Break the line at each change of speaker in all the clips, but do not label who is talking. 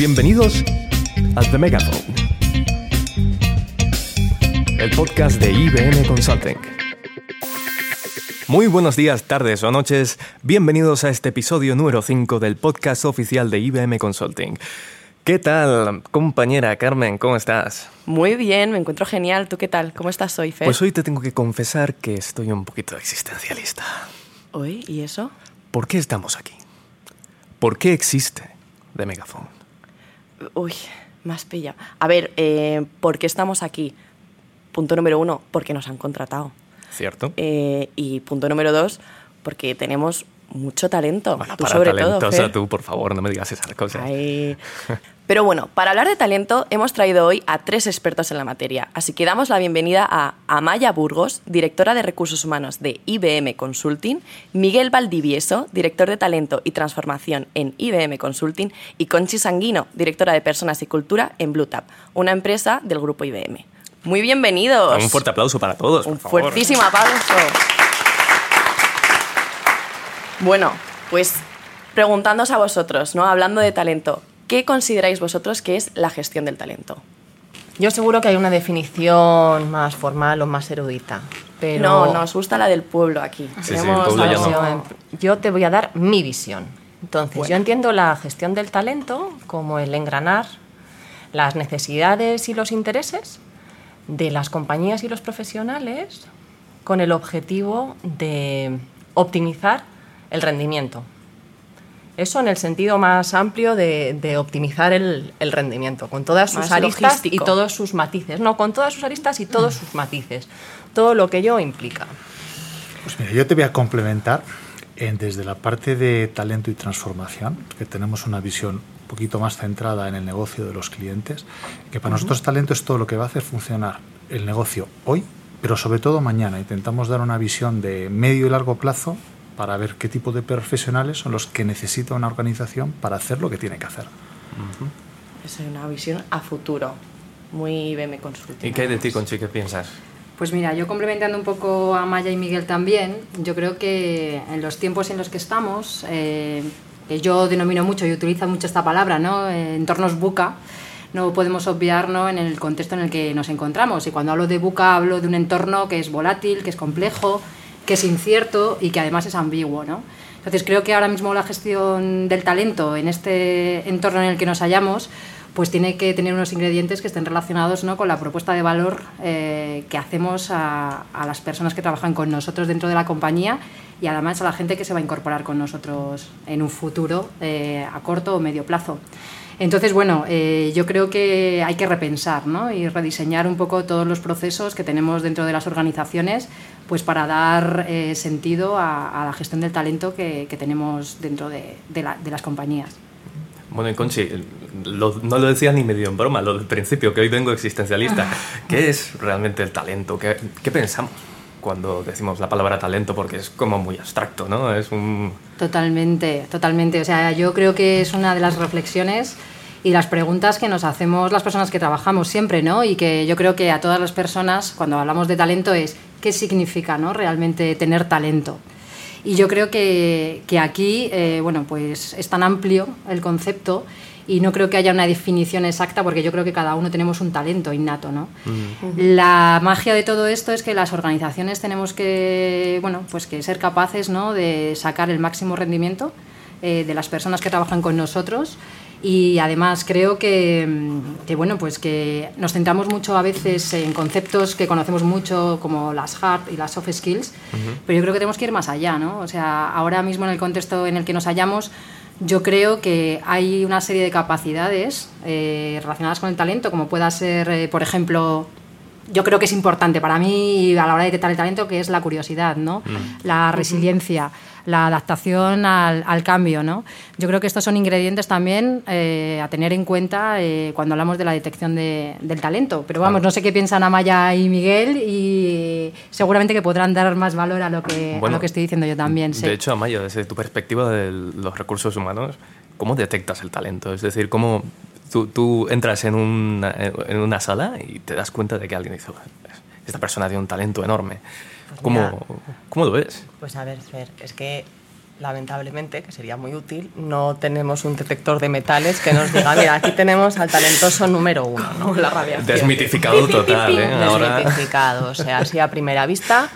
Bienvenidos a The Megaphone, el podcast de IBM Consulting. Muy buenos días, tardes o noches. Bienvenidos a este episodio número 5 del podcast oficial de IBM Consulting. ¿Qué tal, compañera Carmen? ¿Cómo estás?
Muy bien, me encuentro genial. ¿Tú qué tal? ¿Cómo estás hoy, Fer?
Pues hoy te tengo que confesar que estoy un poquito existencialista.
¿Hoy? ¿Y eso?
¿Por qué estamos aquí? ¿Por qué existe The Megaphone?
Uy, más pilla. A ver, eh, ¿por qué estamos aquí? Punto número uno, porque nos han contratado.
¿Cierto?
Eh, y punto número dos, porque tenemos mucho talento.
Bueno,
tú
para
sobre
talentosa
todo,
tú, por favor, no me digas esas cosas.
Ay. Pero bueno, para hablar de talento hemos traído hoy a tres expertos en la materia, así que damos la bienvenida a Amaya Burgos, directora de Recursos Humanos de IBM Consulting, Miguel Valdivieso, director de Talento y Transformación en IBM Consulting, y Conchi Sanguino, directora de Personas y Cultura en BlueTap, una empresa del grupo IBM. Muy bienvenidos.
Un fuerte aplauso para todos.
Un
por favor.
fuertísimo aplauso. Bueno, pues preguntándoos a vosotros, ¿no? Hablando de talento, ¿qué consideráis vosotros que es la gestión del talento?
Yo seguro que hay una definición más formal o más erudita. Pero
No, nos gusta la del pueblo aquí.
Sí, sí, el pueblo ya
algo-
no.
yo, yo te voy a dar mi visión. Entonces,
Bueno.
yo entiendo la gestión del talento como el engranar las necesidades y los intereses de las compañías y los profesionales con el objetivo de optimizar el rendimiento. Eso en el sentido más amplio de, de optimizar el, el rendimiento, con todas sus
Más
aristas y todos sus matices. No, con todas sus aristas y todos sus matices. Todo lo que ello implica.
Pues mira, yo te voy a complementar en- desde la parte de talento y transformación, que tenemos una visión un poquito más centrada en el negocio de los clientes, que para nosotros talento es todo lo que va a hacer funcionar el negocio hoy, pero sobre todo mañana. Intentamos dar una visión de medio y largo plazo para ver qué tipo de profesionales son los que necesita una organización para hacer lo que tiene que hacer.
Es una visión a futuro. Muy IBM Consulting.
¿Y qué hay de ti, Conchi? ¿Qué piensas?
Pues mira, yo complementando un poco a Maya y Miguel también, yo creo que en los tiempos en los que estamos, eh, que yo denomino mucho y utilizo mucho esta palabra, ¿no? Eh, entornos buca, no podemos obviar ¿no? en el contexto en el que nos encontramos. Y cuando hablo de buca hablo de un entorno que es volátil, que es complejo, que es incierto y que además es ambiguo, ¿no? Entonces creo que ahora mismo la gestión del talento en este entorno en el que nos hallamos pues tiene que tener unos ingredientes que estén relacionados ¿no? con la propuesta de valor eh, que hacemos a, las personas que trabajan con nosotros dentro de la compañía y además a la gente que se va a incorporar con nosotros en un futuro eh, a corto o medio plazo. Entonces, bueno, eh, yo creo que hay que repensar ¿no? y rediseñar un poco todos los procesos que tenemos dentro de las organizaciones pues para dar eh, sentido a, a la gestión del talento que, que tenemos dentro de, de la- de las compañías.
Bueno, y Conchi, lo- no lo decía ni medio en broma, lo del principio, que hoy vengo existencialista. ¿Qué es realmente el talento? ¿Qué, qué pensamos cuando decimos la palabra talento? Porque es como muy abstracto, ¿no? Es un...
Totalmente, totalmente. O sea, yo creo que es una de las reflexiones y las preguntas que nos hacemos las personas que trabajamos siempre, ¿no? Y que yo creo que a todas las personas, cuando hablamos de talento, es qué significa, ¿no? Realmente tener talento. Y yo creo que, que aquí, eh, bueno, pues es tan amplio el concepto y no creo que haya una definición exacta porque yo creo que cada uno tenemos un talento innato, ¿no? La magia de todo esto es que las organizaciones tenemos que, bueno, pues que ser capaces, ¿no? De sacar el máximo rendimiento eh, de las personas que trabajan con nosotros y además creo que, mm, que, bueno pues que nos centramos mucho a veces en conceptos que conocemos mucho como las hard y las soft skills pero yo creo que tenemos que ir más allá no o sea ahora mismo en el contexto en el que nos hallamos yo creo que hay una serie de capacidades eh, relacionadas con el talento como pueda ser eh, por ejemplo yo creo que es importante para mí a la hora de detectar el talento, que es la curiosidad, ¿no? La resiliencia, la adaptación al, al cambio, ¿no? Yo creo que estos son ingredientes también eh, a tener en cuenta eh, cuando hablamos de la detección de- del talento. Pero vamos, no sé qué piensan Amaya y Miguel y seguramente que podrán dar más valor a lo que, a
Bueno,
lo que estoy diciendo yo también. sí.
De hecho, Amaya, desde tu perspectiva de los recursos humanos, ¿cómo detectas el talento? Es decir, ¿cómo tú, tú entras en una, en una sala y te das cuenta de que alguien dice, esta persona tiene un talento enorme?
Pues
¿Cómo,
mira.
¿Cómo lo ves?
Pues a ver, Fer, es que lamentablemente, que sería muy útil, no tenemos un detector de metales que nos diga, mira, aquí tenemos al talentoso número uno, ¿no?
La radiación.
Desmitificado total, ¿eh? Ahora...
Desmitificado, o sea, así a primera vista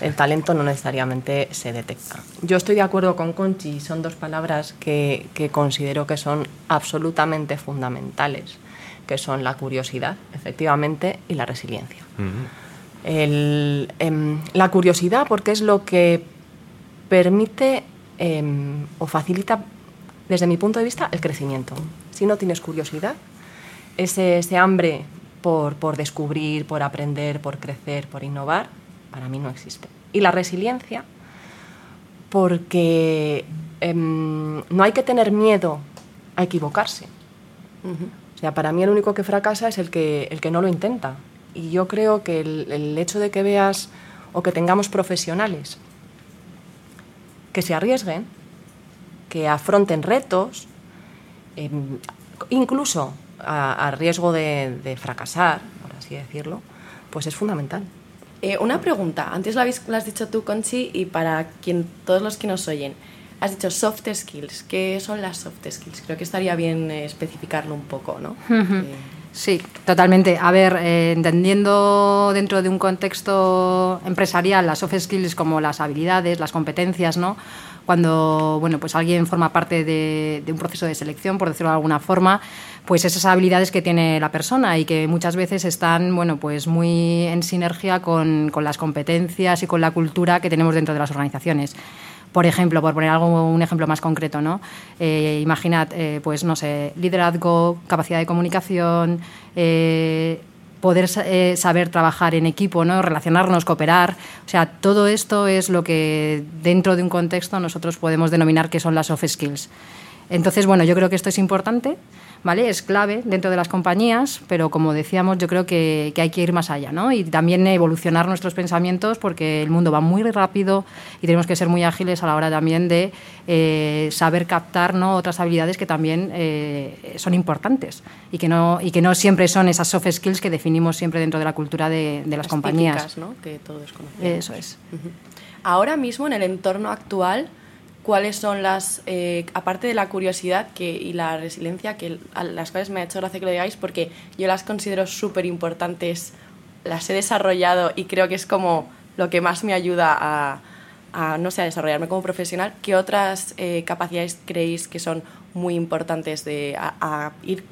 el talento no necesariamente se detecta. Yo estoy de acuerdo con Conchi, son dos palabras que, que considero que son absolutamente fundamentales, que son la curiosidad, efectivamente, y la resiliencia. El, em, la curiosidad porque es lo que permite em, o facilita, desde mi punto de vista, el crecimiento. Si no tienes curiosidad, ese, ese hambre por, por, descubrir, por aprender, por crecer, por innovar, para mí no existe. Y la resiliencia, porque em, no hay que tener miedo a equivocarse. Uh -huh. O sea, para mí el único que fracasa es el que, el que no lo intenta. Y yo creo que el, el hecho de que veas o que tengamos profesionales que se arriesguen, que afronten retos, eh, incluso a, a riesgo de, de, fracasar, por así decirlo, pues es fundamental.
Eh, una pregunta, antes lo, habéis, lo, has dicho tú, Conchi, y para quien, todos los que nos oyen, has dicho soft skills. ¿Qué son las soft skills? Creo que estaría bien eh, especificarlo un poco, ¿no?
Sí, totalmente. A ver, eh, entendiendo dentro de un contexto empresarial las soft skills como las habilidades, las competencias, ¿no? Cuando bueno, pues alguien forma parte de, un proceso de selección, por decirlo de alguna forma, pues esas habilidades que tiene la persona y que muchas veces están bueno, pues muy en sinergia con las competencias y con la cultura que tenemos dentro de las organizaciones por ejemplo, por poner algo, un ejemplo más concreto, ¿no? Eh, imaginad, eh, pues no sé, liderazgo, capacidad de comunicación, eh, poder saber trabajar en equipo, ¿no? relacionarnos, cooperar. O sea, todo esto es lo que dentro de un contexto nosotros podemos denominar que son las soft skills. Entonces, bueno, yo creo que esto es importante. ¿vale? Es clave dentro de las compañías, pero como decíamos, yo creo que, que, hay que ir más allá, ¿no? Y también evolucionar nuestros pensamientos porque el mundo va muy rápido y tenemos que ser muy ágiles a la hora también de eh, saber captar ¿no? otras habilidades que también eh, son importantes y que, no, y que no siempre son esas soft skills que definimos siempre dentro de la cultura de, de las,
las
compañías.
Típicas, ¿no? Que todos conocemos.
Eso es.
Uh -huh. Ahora mismo, en el entorno actual, cuáles son las, eh, aparte de la curiosidad que, y la resiliencia, que a las cuales me ha hecho gracia que lo digáis, porque yo las considero súper importantes, las he desarrollado y creo que es como lo que más me ayuda a, a no sé, a desarrollarme como profesional. ¿Qué otras eh, capacidades creéis que son muy importantes de a, a ir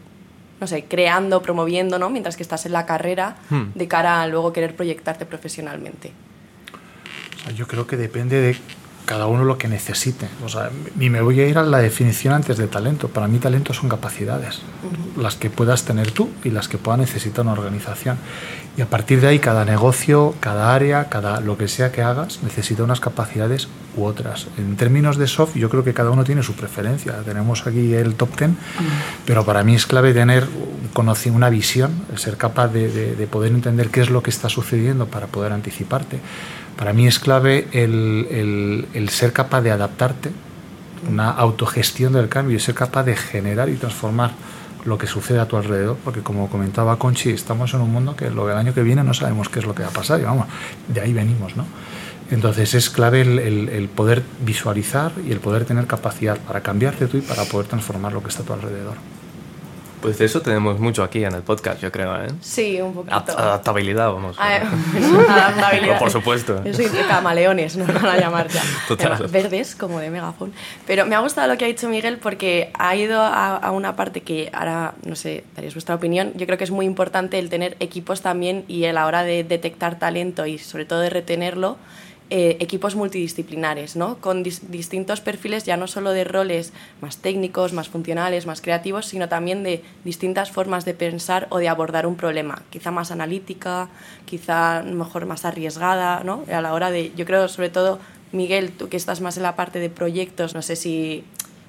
no sé, creando, promoviendo, ¿no? Mientras que estás en la carrera, hmm. de cara a luego querer proyectarte profesionalmente.
O sea, yo creo que depende de cada uno lo que necesite. O sea, ni me voy a ir a la definición antes de talento. Para mí talento son capacidades, uh -huh. las que puedas tener tú y las que pueda necesitar una organización. Y a partir de ahí cada negocio, cada área, cada lo que sea que hagas, necesita unas capacidades u otras. En términos de soft, yo creo que cada uno tiene su preferencia. Tenemos aquí el top ten, -huh. pero para mí es clave tener una visión, ser capaz de, de, de poder entender qué es lo que está sucediendo para poder anticiparte para mí es clave el, el, el, ser capaz de adaptarte, una autogestión del cambio y ser capaz de generar y transformar lo que sucede a tu alrededor, porque como comentaba Conchi, estamos en un mundo que lo del año que viene no sabemos qué es lo que va a pasar, y vamos, de ahí venimos, ¿no? Entonces es clave el, el, poder visualizar y el poder tener capacidad para cambiarte tú y para poder transformar lo que está a tu alrededor.
Pues de eso tenemos mucho aquí en el podcast, yo creo, ¿eh?
Sí, un poquito.
Adaptabilidad, vamos.
Ah, adaptabilidad.
por supuesto.
Yo soy de camaleones, no van a llamar ya.
Total.
Verdes, como de megafon. Pero me ha gustado lo que ha dicho Miguel porque ha ido a, a, una parte que ahora, no sé, daréis vuestra opinión. Yo creo que es muy importante el tener equipos también y a la hora de detectar talento y sobre todo de retenerlo, eh, equipos multidisciplinares, ¿no? con dis distintos perfiles ya no solo de roles más técnicos, más funcionales, más creativos, sino también de distintas formas de pensar o de abordar un problema, quizá más analítica, quizá mejor más arriesgada, ¿no? a la hora de, yo creo sobre todo, Miguel, tú que estás más en la parte de proyectos, no sé si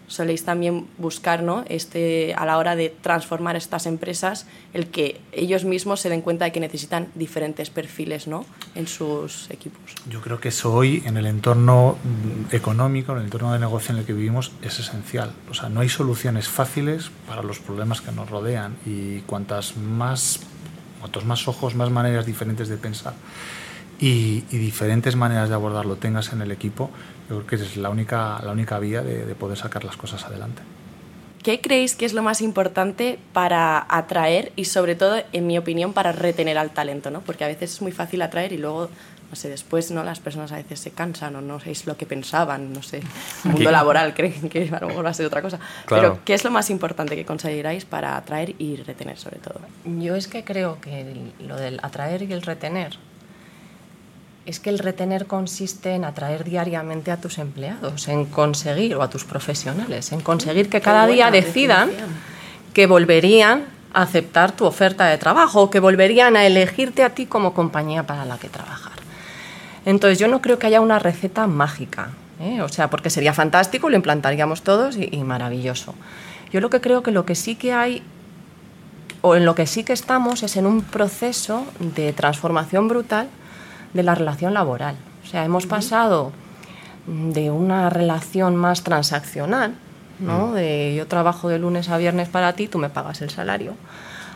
soléis también buscar ¿no? este, a la hora de transformar estas empresas el que ellos mismos se den cuenta de que necesitan diferentes perfiles ¿no? en sus equipos.
Yo creo que eso hoy en el entorno económico, en el entorno de negocio en el que vivimos es esencial. O sea, no hay soluciones fáciles para los problemas que nos rodean y cuantas más, cuantos más ojos, más maneras diferentes de pensar y, y diferentes maneras de abordarlo tengas en el equipo, Yo creo que es la única, la única vía de, de poder sacar las cosas adelante.
¿Qué creéis que es lo más importante para atraer y sobre todo, en mi opinión, para retener al talento? ¿no? Porque a veces es muy fácil atraer y luego, no sé, después ¿no? las personas a veces se cansan o no sabéis lo que pensaban, no sé, el mundo laboral creen que a lo mejor va a ser otra cosa.
Claro.
Pero, ¿qué es lo más importante que conseguiráis para atraer y retener sobre todo?
Yo es que creo que lo del atraer y el retener es que el retener consiste en atraer diariamente a tus empleados, en conseguir, o a tus profesionales, en conseguir que cada día decidan
definición.
que volverían a aceptar tu oferta de trabajo o que volverían a elegirte a ti como compañía para la que trabajar. Entonces yo no creo que haya una receta mágica, ¿eh? o sea, porque sería fantástico, lo implantaríamos todos y, y maravilloso. Yo lo que creo que lo que sí que hay o en lo que sí que estamos es en un proceso de transformación brutal de la relación laboral. O sea, hemos pasado de una relación más transaccional, ¿no? de yo trabajo de lunes a viernes para ti, tú me pagas el salario,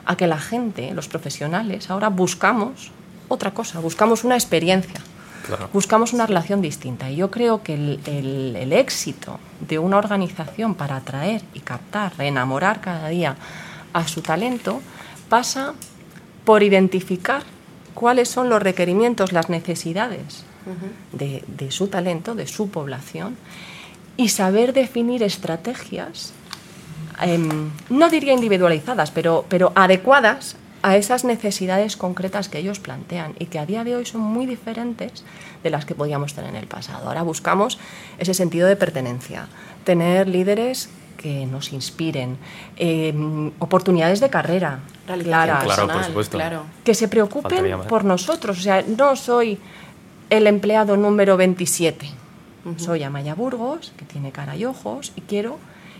a que la gente, los profesionales, ahora buscamos otra cosa, buscamos una experiencia,
Claro.
buscamos una relación distinta. Y yo creo que el, el- el éxito de una organización para atraer y captar, enamorar cada día a su talento, pasa por identificar cuáles son los requerimientos, las necesidades de, de su talento, de su población, y saber definir estrategias, em, no diría individualizadas, pero, pero adecuadas a esas necesidades concretas que ellos plantean y que a día de hoy son muy diferentes de las que podíamos tener en el pasado. Ahora buscamos ese sentido de pertenencia, tener líderes que nos inspiren, em, oportunidades de carrera claras,
Claro, por
personal,
supuesto.
claro.
que se preocupen por nosotros. O sea, no soy el empleado número 27. Soy Amaya Burgos, que tiene cara y ojos, y quiero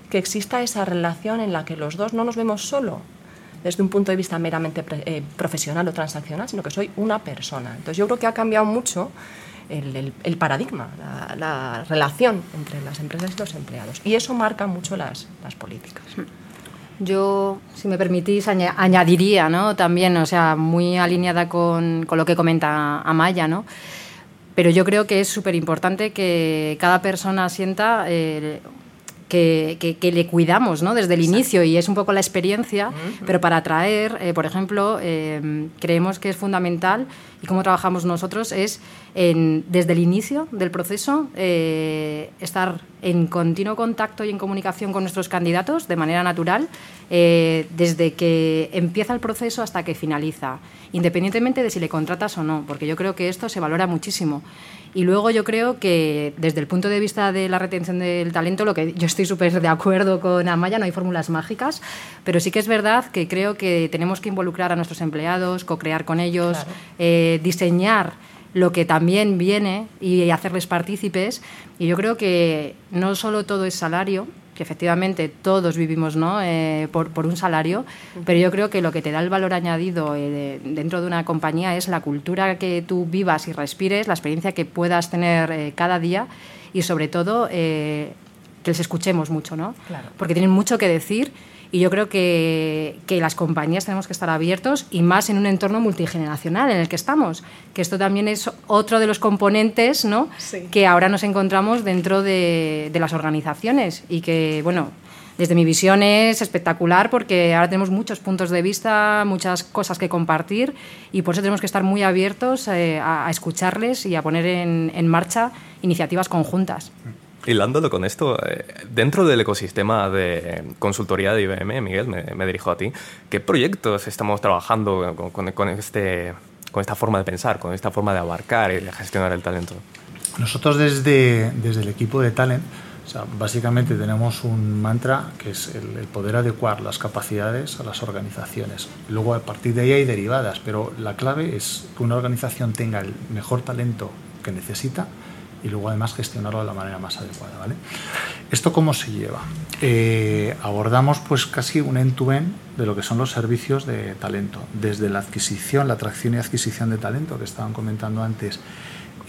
que exista esa relación en la que los dos no nos vemos solo desde un punto de vista meramente pre- eh, profesional o transaccional, sino que soy una persona. Entonces yo creo que ha cambiado mucho el, paradigma, la, la relación entre las empresas y los empleados. Y eso marca mucho las, políticas.
Yo, si me permitís, aña- añadiría, ¿no? También, o sea, muy alineada con, con lo que comenta Amaya, ¿no? Pero yo creo que es súper importante que cada persona sienta eh, que, que- que le cuidamos, ¿no? Desde el inicio y es un poco la experiencia, pero para atraer, eh, por ejemplo, eh, creemos que es fundamental y cómo trabajamos nosotros es en- desde el inicio del proceso eh, estar en continuo contacto y en comunicación con nuestros candidatos de manera natural eh, desde que empieza el proceso hasta que finaliza, independientemente de si le contratas o no, porque yo creo que esto se valora muchísimo. Y luego yo creo que desde el punto de vista de la retención del talento, lo que yo estoy súper de acuerdo con Amaya, no hay fórmulas mágicas, pero sí que es verdad que creo que tenemos que involucrar a nuestros empleados, co-crear con ellos,
Claro.
eh, diseñar lo que también viene y hacerles partícipes. Y yo creo que no solo todo es salario, que efectivamente todos vivimos ¿no? Eh, por, por un salario, pero yo creo que lo que te da el valor añadido eh, de- dentro de una compañía es la cultura que tú vivas y respires, la experiencia que puedas tener eh, cada día y sobre todo que les escuchemos mucho, ¿no?
Claro.
Porque tienen mucho que decir y yo creo que, que las compañías tenemos que estar abiertos y más en un entorno multigeneracional en el que estamos, que esto también es otro de los componentes ¿no?
Sí.
que ahora nos encontramos dentro de, de las organizaciones y que, bueno, desde mi visión es espectacular porque ahora tenemos muchos puntos de vista, muchas cosas que compartir y por eso tenemos que estar muy abiertos eh, a, a escucharles y a poner en, en marcha iniciativas conjuntas.
Hilándolo con esto, eh, dentro del ecosistema de consultoría de IBM, Miguel, me, me dirijo a ti, ¿qué proyectos estamos trabajando con, con- con este, con esta forma de pensar, con esta forma de abarcar y de gestionar el talento?
Nosotros desde, desde el equipo de Talent, o sea, básicamente tenemos un mantra que es el, el poder adecuar las capacidades a las organizaciones. Luego a partir de ahí hay derivadas, pero la clave es que una organización tenga el mejor talento que necesita y luego además gestionarlo de la manera más adecuada. ¿vale? ¿Esto cómo se lleva? Eh, abordamos pues casi un end-to-end de lo que son los servicios de talento, desde la adquisición, la atracción y adquisición de talento que estaban comentando antes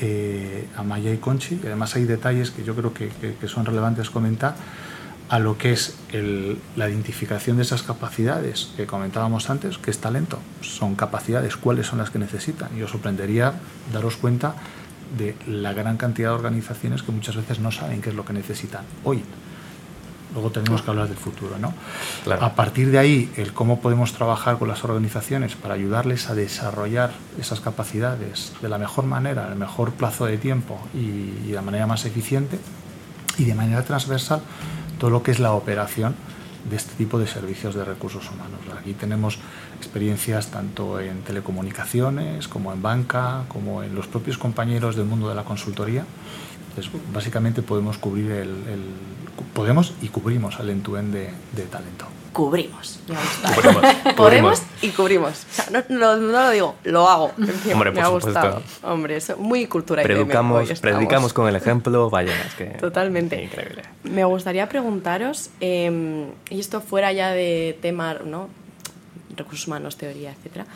eh, Amaya y Conchi, y además hay detalles que yo creo que, que- que son relevantes comentar, a lo que es el- la identificación de esas capacidades que comentábamos antes, que es talento, son capacidades, cuáles son las que necesitan. Y os sorprendería daros cuenta de la gran cantidad de organizaciones que muchas veces no saben qué es lo que necesitan hoy. Luego tenemos que hablar del futuro, ¿no?
Claro.
A partir de ahí, el cómo podemos trabajar con las organizaciones para ayudarles a desarrollar esas capacidades de la mejor manera, en el mejor plazo de tiempo y, y de la manera más eficiente y de manera transversal todo lo que es la operación de este tipo de servicios de recursos humanos. Aquí tenemos experiencias tanto en telecomunicaciones como en banca, como en los propios compañeros del mundo de la consultoría. Entonces, básicamente podemos cubrir el, el podemos y cubrimos el end-to-end de, de talento.
Cubrimos. Podemos y cubrimos. O sea, no, no- no lo digo, lo hago. Encima,
Hombre,
me
por
ha gustado.
supuesto.
Hombre, eso, muy cultura
Predicamos, predicamos con el ejemplo, vaya, es que...
Totalmente.
Increíble.
Me gustaría preguntaros, eh, y esto fuera ya de tema, ¿no? Recursos humanos, teoría, etcétera,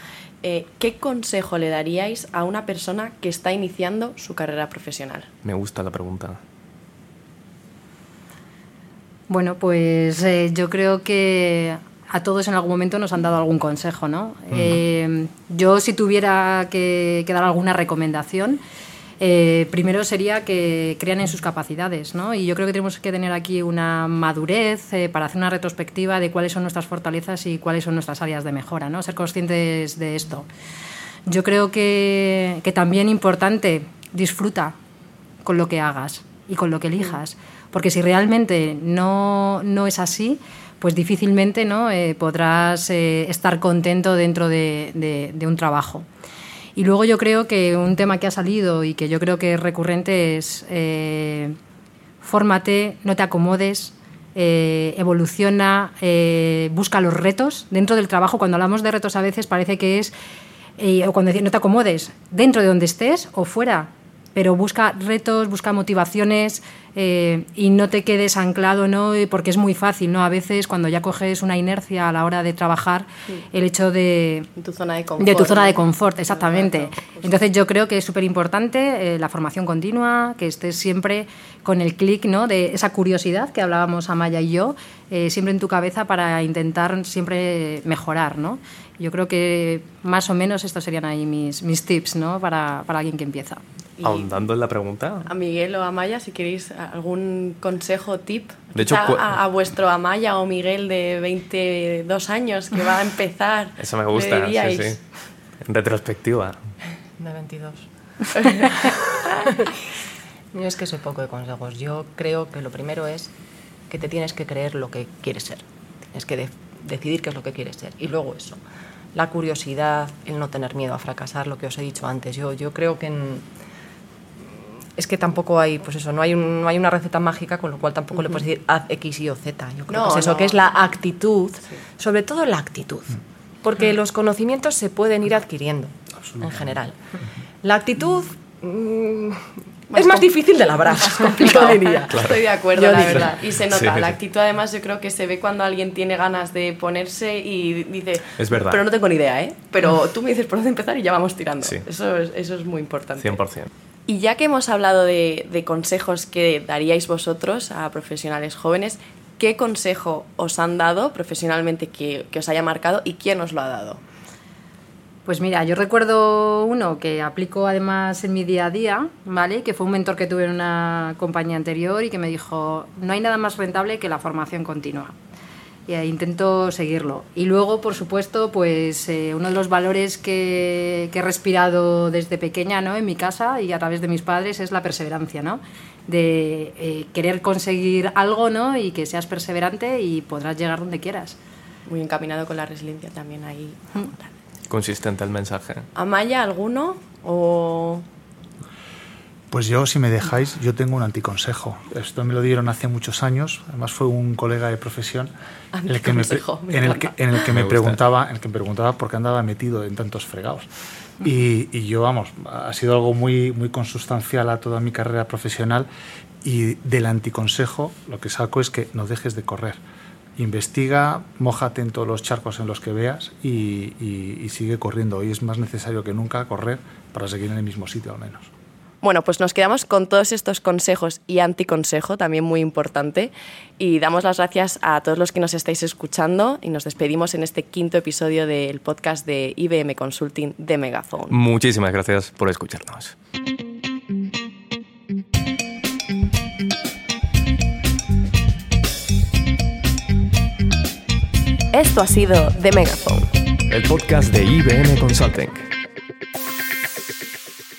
eh, ¿qué consejo le daríais a una persona que está iniciando su carrera profesional?
Me gusta la pregunta.
Bueno, pues eh, yo creo que a todos en algún momento nos han dado algún consejo, ¿no? Eh, yo si tuviera que, que dar alguna recomendación, eh, primero sería que crean en sus capacidades, ¿no? Y yo creo que tenemos que tener aquí una madurez eh, para hacer una retrospectiva de cuáles son nuestras fortalezas y cuáles son nuestras áreas de mejora, ¿no? Ser conscientes de esto. Yo creo que, que también importante, disfruta con lo que hagas y con lo que elijas. Porque si realmente no, no es así, pues difícilmente ¿no? Eh, podrás estar contento dentro de, de- de un trabajo. Y luego yo creo que un tema que ha salido y que yo creo que es recurrente es eh, fórmate, no te acomodes, eh, evoluciona, eh, busca los retos. Dentro del trabajo, cuando hablamos de retos a veces parece que es, o cuando decimos no te acomodes, dentro de donde estés o fuera, pero busca retos, busca motivaciones eh, y no te quedes anclado, ¿no? Porque es muy fácil, ¿no? A veces cuando ya coges una inercia a la hora de trabajar, el hecho de,
tu zona de confort.
de tu zona de confort, exactamente. Entonces yo creo que es súper importante eh, la formación continua, que estés siempre con el clic ¿no? de esa curiosidad que hablábamos Amaya y yo, eh, siempre en tu cabeza para intentar siempre mejorar. ¿no? Yo creo que más o menos estos serían ahí mis, mis tips ¿no? para, para alguien que empieza.
Ahondando en la pregunta,
a Miguel o a Maya, si queréis algún consejo, tip.
De hecho,
a, a vuestro Amaya o Miguel de 22 años que va a empezar.
eso me gusta, sí, sí. En retrospectiva.
De 22. Yo es que soy poco de consejos. Yo creo que lo primero es que te tienes que creer lo que quieres ser. Tienes que de- decidir qué es lo que quieres ser. Y luego eso. La curiosidad, el no tener miedo a fracasar, lo que os he dicho antes. Yo, yo creo que en- es que tampoco hay, pues eso, no hay, un- no hay una receta mágica, con lo cual tampoco le puedes decir haz X, Y o Z. Yo creo
No,
que es eso,
no.
que es la actitud, sobre todo la actitud. Porque los conocimientos se pueden ir adquiriendo, en general. La actitud mm,
Más
es más difícil de labrar, complicado diría.
Estoy de acuerdo,
Yo
la
digo.
verdad. Y se nota.
Sí.
La actitud, además, yo creo que se ve cuando alguien tiene ganas de ponerse y dice.
Es verdad.
Pero no tengo ni idea, ¿eh? Pero tú me dices por dónde empezar y ya vamos tirando.
Sí.
Eso, es, eso es muy importante.
100%.
Y ya que hemos hablado de, consejos que daríais vosotros a profesionales jóvenes, ¿qué consejo os han dado profesionalmente que, que os haya marcado y quién os lo ha dado?
Pues mira, yo recuerdo uno que aplico además en mi día a día, ¿vale? Que fue un mentor que tuve en una compañía anterior y que me dijo, no hay nada más rentable que la formación continua. Y eh, intento seguirlo. Y luego, por supuesto, pues eh, uno de los valores que, que he respirado desde pequeña, ¿no? En mi casa y a través de mis padres es la perseverancia, ¿no? De eh, querer conseguir algo, ¿no? Y que seas perseverante y podrás llegar donde quieras.
Muy encaminado con la resiliencia también ahí.
Consistente el mensaje.
¿Amaya alguno? ¿O
Pues yo, si me dejáis, yo tengo un anticonsejo. Esto me lo dieron hace muchos años. Además fue un colega de profesión en el que me, pre-
Anticonsejo, me
en el que,
encanta.
en el que
Me
me,
gusta.
preguntaba, en el que me preguntaba por qué andaba metido en tantos fregados. Y, y yo, vamos, ha sido algo muy, muy consustancial a toda mi carrera profesional. Y del anticonsejo, lo que saco es que no dejes de correr. Investiga, mójate en todos los charcos en los que veas y, y- y sigue corriendo. Hoy es más necesario que nunca correr para seguir en el mismo sitio al menos.
Bueno, pues nos quedamos con todos estos consejos y anticonsejo, también muy importante, y damos las gracias a todos los que nos estáis escuchando y nos despedimos en este quinto episodio del podcast de IBM Consulting de Megaphone.
Muchísimas gracias por escucharnos.
Esto ha sido The Megaphone,
el podcast de IBM Consulting.